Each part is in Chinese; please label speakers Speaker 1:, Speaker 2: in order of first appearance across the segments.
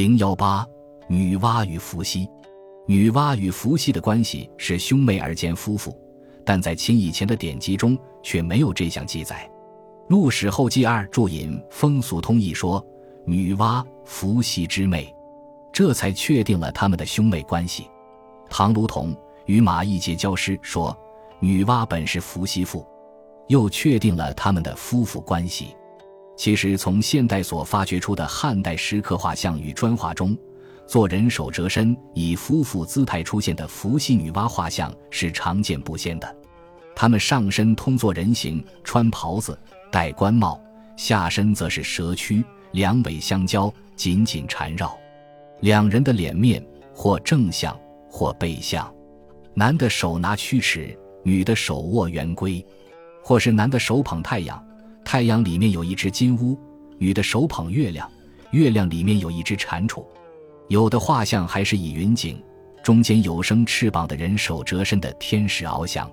Speaker 1: 零幺八，女娲与伏羲。女娲与伏羲的关系是兄妹而兼夫妇，但在秦以前的典籍中却没有这项记载。《陆史后记二注引《风俗通义》说：“女娲，伏羲之妹。”这才确定了他们的兄妹关系。唐卢同与马邑结交诗说：“女娲本是伏羲妇。”又确定了他们的夫妇关系。其实，从现代所发掘出的汉代石刻画像与砖画中，做人手折身以夫妇姿态出现的伏羲女娲画像是常见不鲜的。他们上身通作人形，穿袍子，戴冠帽；下身则是蛇躯，两尾相交，紧紧缠绕。两人的脸面或正向，或背向。男的手拿曲尺，女的手握圆规。或是男的手捧太阳，太阳里面有一只金乌；女的手捧月亮，月亮里面有一只蟾蜍。有的画像还是以云景，中间有生翅膀的人手折身的天使翱翔；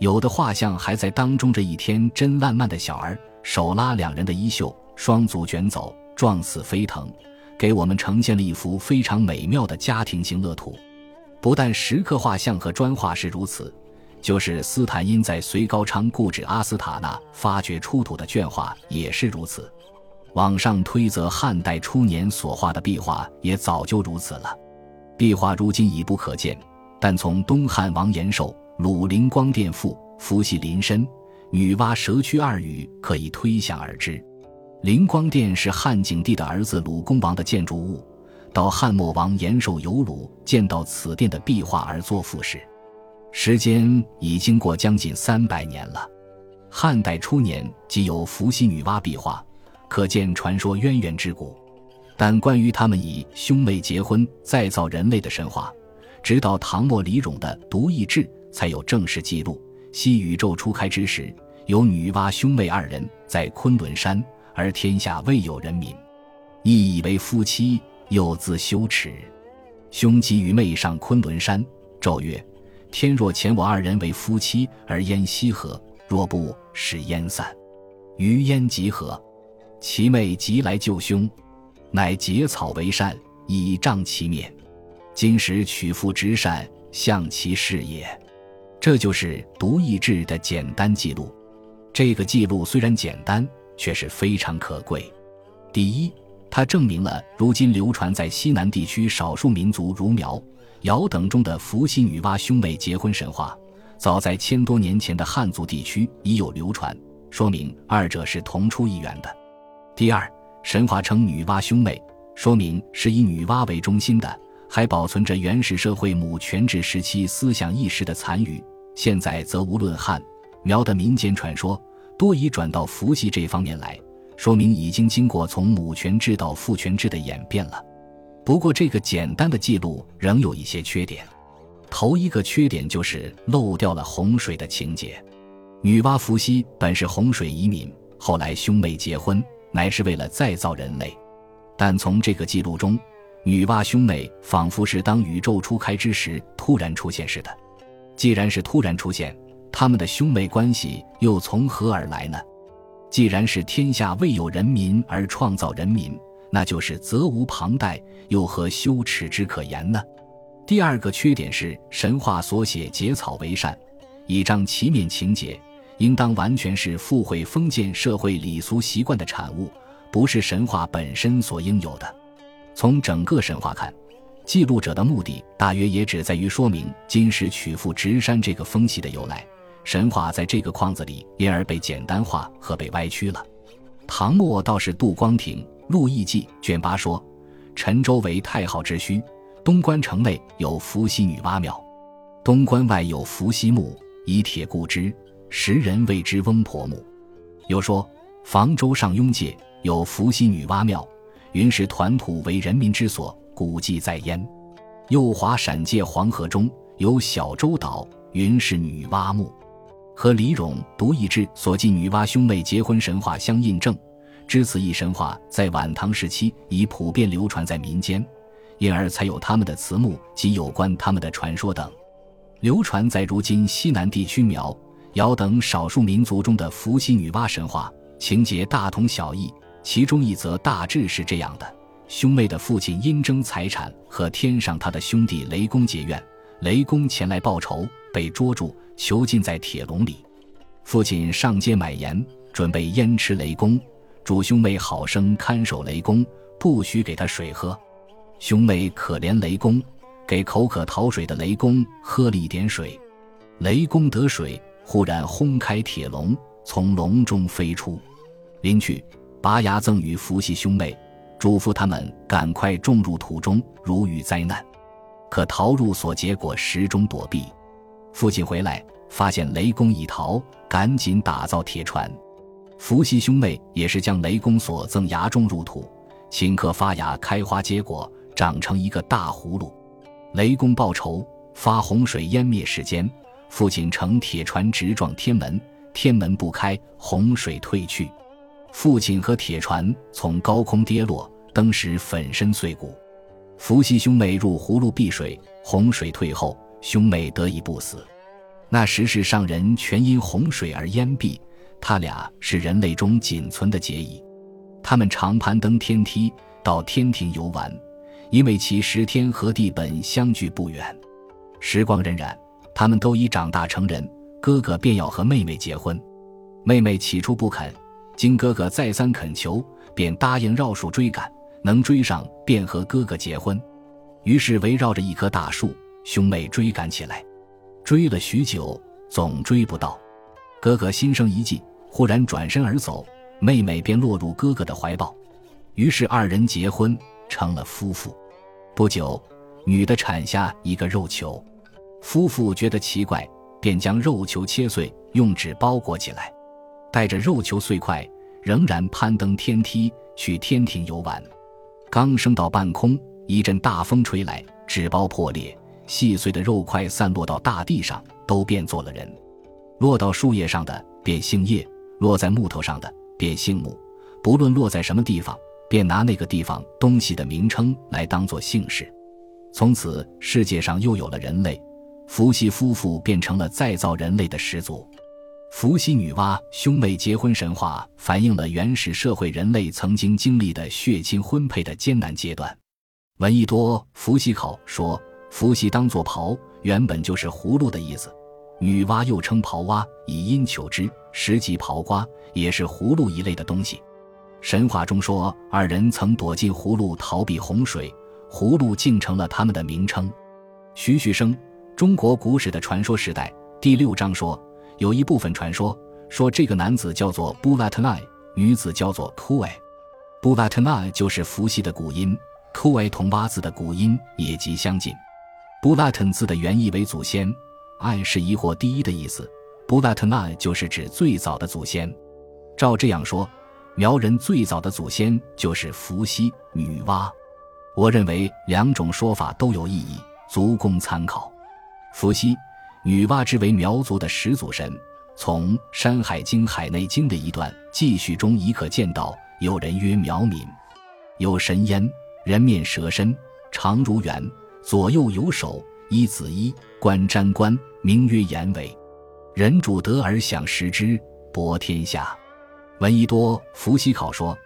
Speaker 1: 有的画像还在当中这一天真烂漫的小儿，手拉两人的衣袖，双足卷走，状似飞腾，给我们呈现了一幅非常美妙的家庭型乐图。不但石刻画像和砖画是如此。就是斯坦因在隋高昌故址阿斯塔纳发掘出土的绢画也是如此，网上推则汉代初年所画的壁画也早就如此了。壁画如今已不可见，但从东汉王延寿《鲁灵光殿赋》“伏羲临身，女娲蛇躯”二语可以推想而知。灵光殿是汉景帝的儿子鲁公王的建筑物，到汉末王延寿游鲁见到此殿的壁画而作赋时。时间已经过将近三百年了，汉代初年即有伏羲女娲壁画，可见传说渊源之古。但关于他们以兄妹结婚再造人类的神话，直到唐末李咏的《独异志》才有正式记录。昔宇宙初开之时，有女娲兄妹二人在昆仑山，而天下未有人民，亦以为夫妻，又自羞耻。兄姬与妹上昆仑山，咒曰。天若遣我二人为夫妻，而烟西何？若不使烟散，余烟即何？其妹即来救兄，乃结草为扇，以障其面。今时取父之善，向其事也。这就是《独异志》的简单记录。这个记录虽然简单，却是非常可贵。第一，它证明了如今流传在西南地区少数民族如苗。尧等中的伏羲女娲兄妹结婚神话，早在千多年前的汉族地区已有流传，说明二者是同出一源的。第二，神话称女娲兄妹，说明是以女娲为中心的，还保存着原始社会母权制时期思想意识的残余。现在则无论汉、苗的民间传说，多已转到伏羲这方面来，说明已经经过从母权制到父权制的演变了。不过，这个简单的记录仍有一些缺点。头一个缺点就是漏掉了洪水的情节。女娲、伏羲本是洪水移民，后来兄妹结婚，乃是为了再造人类。但从这个记录中，女娲兄妹仿佛是当宇宙初开之时突然出现似的。既然是突然出现，他们的兄妹关系又从何而来呢？既然是天下未有人民而创造人民。那就是责无旁贷，又何羞耻之可言呢？第二个缺点是神话所写结草为善，以彰其面情节，应当完全是附会封建社会礼俗习惯的产物，不是神话本身所应有的。从整个神话看，记录者的目的大约也只在于说明金石曲阜直山这个风气的由来。神话在这个框子里，因而被简单化和被歪曲了。唐末倒是杜光庭。《陆毅记》卷八说：“陈州为太昊之墟，东关城内有伏羲女娲庙，东关外有伏羲墓，以铁固之，时人谓之翁婆墓。”又说：“房州上庸界有伏羲女娲庙，云氏团土为人民之所，古迹在焉。右华陕界黄河中有小洲岛，云是女娲墓。”和李咏《独异志》所记女娲兄妹结婚神话相印证。知此一神话在晚唐时期已普遍流传在民间，因而才有他们的词目及有关他们的传说等，流传在如今西南地区苗、瑶等少数民族中的伏羲女娲神话情节大同小异。其中一则大致是这样的：兄妹的父亲因争财产和天上他的兄弟雷公结怨，雷公前来报仇，被捉住，囚禁在铁笼里。父亲上街买盐，准备腌吃雷公，主兄妹好生看守雷公，不许给他水喝。兄妹可怜雷公，给口渴讨水的雷公喝了一点水。雷公得水，忽然轰开铁笼，从笼中飞出。临去，拔牙赠与伏羲兄妹，嘱咐他们赶快种入土中，如遇灾难，可逃入所结果石中躲避。父亲回来。发现雷公已逃，赶紧打造铁船。伏羲兄妹也是将雷公所赠芽种入土，顷刻发芽、开花、结果，长成一个大葫芦。雷公报仇，发洪水淹灭世间。父亲乘铁船直撞天门，天门不开，洪水退去。父亲和铁船从高空跌落，登时粉身碎骨。伏羲兄妹入葫芦避水，洪水退后，兄妹得以不死。那时世上人全因洪水而淹毙，他俩是人类中仅存的结义。他们常攀登天梯到天庭游玩，因为其时天和地本相距不远。时光荏苒，他们都已长大成人，哥哥便要和妹妹结婚。妹妹起初不肯，经哥哥再三恳求，便答应绕树追赶，能追上便和哥哥结婚。于是围绕着一棵大树，兄妹追赶起来。追了许久，总追不到，哥哥心生一计，忽然转身而走，妹妹便落入哥哥的怀抱，于是二人结婚，成了夫妇。不久，女的产下一个肉球，夫妇觉得奇怪，便将肉球切碎，用纸包裹起来，带着肉球碎块，仍然攀登天梯去天庭游玩。刚升到半空，一阵大风吹来，纸包破裂。细碎的肉块散落到大地上，都变作了人；落到树叶上的便姓叶，落在木头上的便姓木。不论落在什么地方，便拿那个地方东西的名称来当做姓氏。从此，世界上又有了人类。伏羲夫妇变成了再造人类的始祖。伏羲女娲兄妹结婚神话，反映了原始社会人类曾经经历的血亲婚配的艰难阶段。闻一多《伏羲考》说。伏羲当作刨，原本就是葫芦的意思。女娲又称刨蛙，以因求之，实即刨瓜，也是葫芦一类的东西。神话中说，二人曾躲进葫芦逃避洪水，葫芦竟成了他们的名称。徐徐生《中国古史的传说时代》第六章说，有一部分传说说这个男子叫做布拉特奈，女子叫做库埃。布拉特奈就是伏羲 的古音，库埃同蛙字的古音也极相近。布拉特字的原意为祖先，爱是疑惑第一的意思。布拉特纳就是指最早的祖先。照这样说，苗人最早的祖先就是伏羲、女娲。我认为两种说法都有意义，足供参考。伏羲、女娲之为苗族的始祖神，从《山海经·海内经》的一段记叙中已可见到。有人曰苗民，有神焉，人面蛇身，长如猿。左右有手，一子一官瞻官，名曰颜尾。人主得而享食之，博天下。闻一多《伏羲考》说，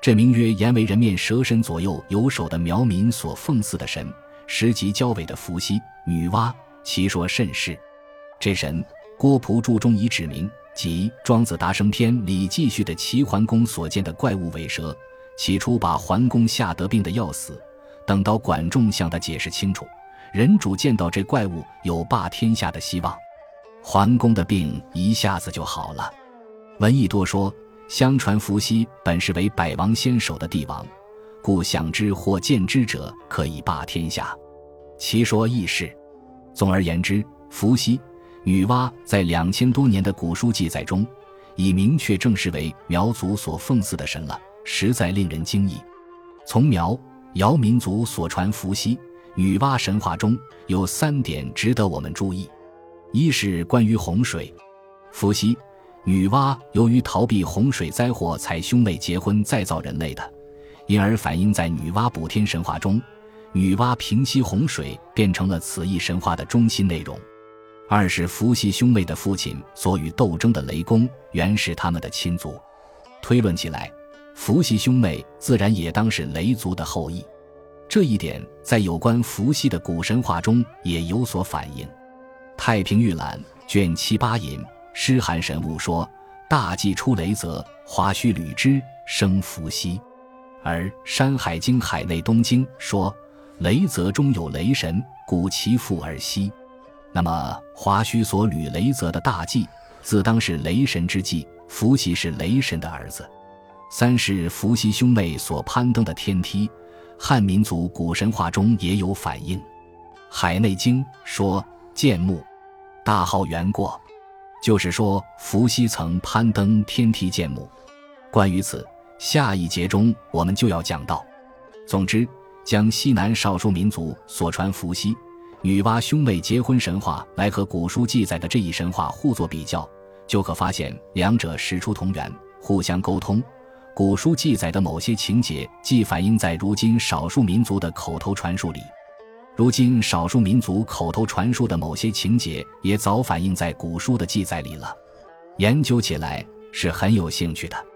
Speaker 1: 这名曰颜为人面蛇身、左右有手的苗民所奉祀的神，实即交尾的伏羲、女娲。其说甚是。这神，郭璞注中已指明，即《庄子·达生篇》里记叙的齐桓公所见的怪物尾蛇。起初把桓公吓得病得要死。等到管仲向他解释清楚，人主见到这怪物有霸天下的希望，桓公的病一下子就好了。闻一多说，相传伏羲本是为百王先首的帝王，故想之或见之者可以霸天下。其说亦是。总而言之，伏羲、女娲在两千多年的古书记载中，已明确证实为苗族所奉祀的神了，实在令人惊异。从苗。瑶民族所传伏羲、女娲神话中有三点值得我们注意：一是关于洪水，伏羲、女娲由于逃避洪水灾祸才兄妹结婚再造人类的，因而反映在女娲补天神话中，女娲平息洪水变成了此一神话的中心内容；二是伏羲兄妹的父亲所与斗争的雷公原是他们的亲族，推论起来。伏羲兄妹自然也当是雷族的后裔。这一点在有关伏羲的古神话中也有所反映，《太平御览》卷七八引《诗函神物》说：“大祭出雷泽，华胥履之，生伏羲。”而《山海经·海内东经》说：“雷泽中有雷神，故其父而息。”那么华胥所履雷泽的大祭，自当是雷神之祭，伏羲是雷神的儿子。三是伏羲兄妹所攀登的天梯。汉民族古神话中也有反映，《海内经》说：“建木，大号元过。”就是说伏羲曾攀登天梯建木。关于此，下一节中我们就要讲到。总之，将西南少数民族所传伏羲、女娲兄妹结婚神话来和古书记载的这一神话互作比较，就可发现两者实出同源，互相沟通。古书记载的某些情节，既反映在如今少数民族的口头传述里，如今少数民族口头传述的某些情节，也早反映在古书的记载里了。研究起来是很有兴趣的。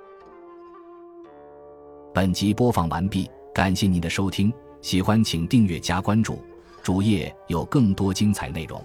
Speaker 1: 本集播放完毕，感谢您的收听，喜欢请订阅加关注，主页有更多精彩内容。